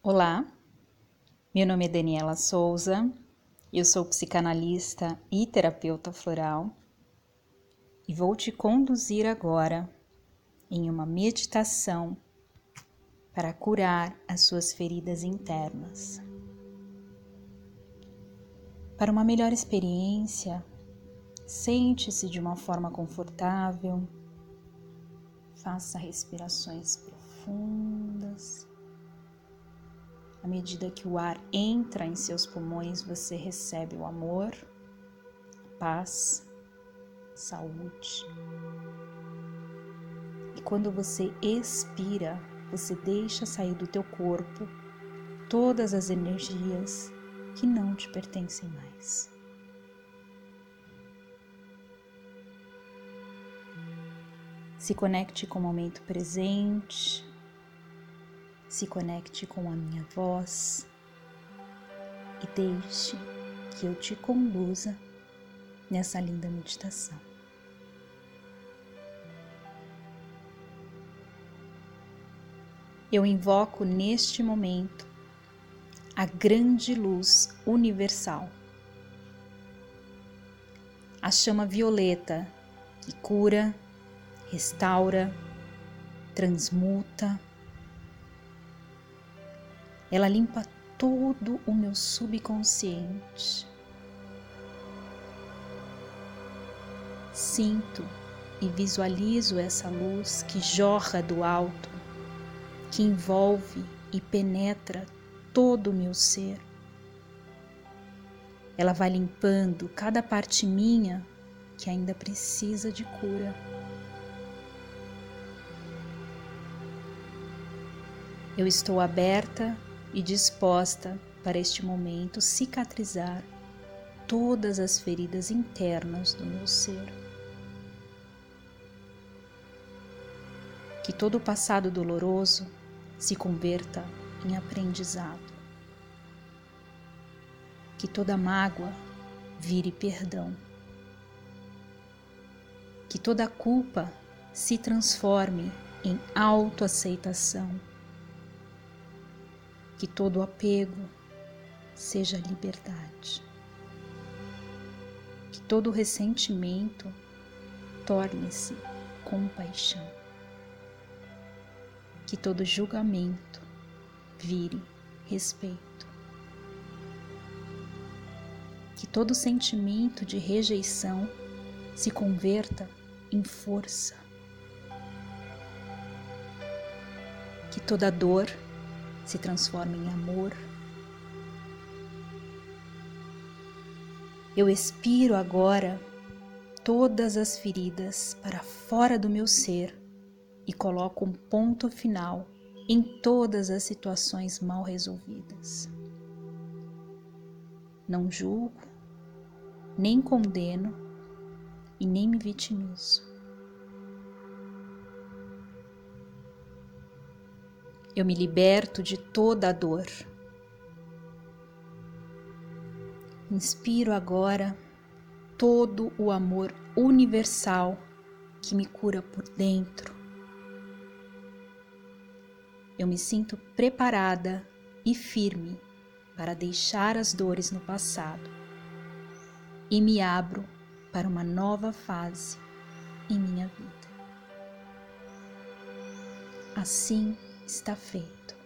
Olá, meu nome é Daniela Souza, eu sou psicanalista e terapeuta floral e vou te conduzir agora em uma meditação para curar as suas feridas internas. Para uma melhor experiência, sente-se de uma forma confortável, faça respirações profundas à medida que o ar entra em seus pulmões, você recebe o amor, a paz, a saúde. E quando você expira, você deixa sair do teu corpo todas as energias que não te pertencem mais. Se conecte com o momento presente, se conecte com a minha voz e deixe que eu te conduza nessa linda meditação. Eu invoco neste momento a grande luz universal, a chama violeta que cura, restaura, transmuta, ela limpa todo o meu subconsciente. Sinto e visualizo essa luz que jorra do alto, que envolve e penetra todo o meu ser. Ela vai limpando cada parte minha que ainda precisa de cura. Eu estou aberta e disposta para este momento cicatrizar todas as feridas internas do meu ser. Que todo o passado doloroso se converta em aprendizado. Que toda mágoa vire perdão. Que toda culpa se transforme em autoaceitação que todo apego seja liberdade, que todo ressentimento torne-se compaixão, que todo julgamento vire respeito, que todo sentimento de rejeição se converta em força, que toda dor se transforma em amor. Eu expiro agora todas as feridas para fora do meu ser e coloco um ponto final em todas as situações mal resolvidas. Não julgo, nem condeno e nem me vitimizo. Eu me liberto de toda a dor. Inspiro agora todo o amor universal que me cura por dentro. Eu me sinto preparada e firme para deixar as dores no passado e me abro para uma nova fase em minha vida. Assim está feito.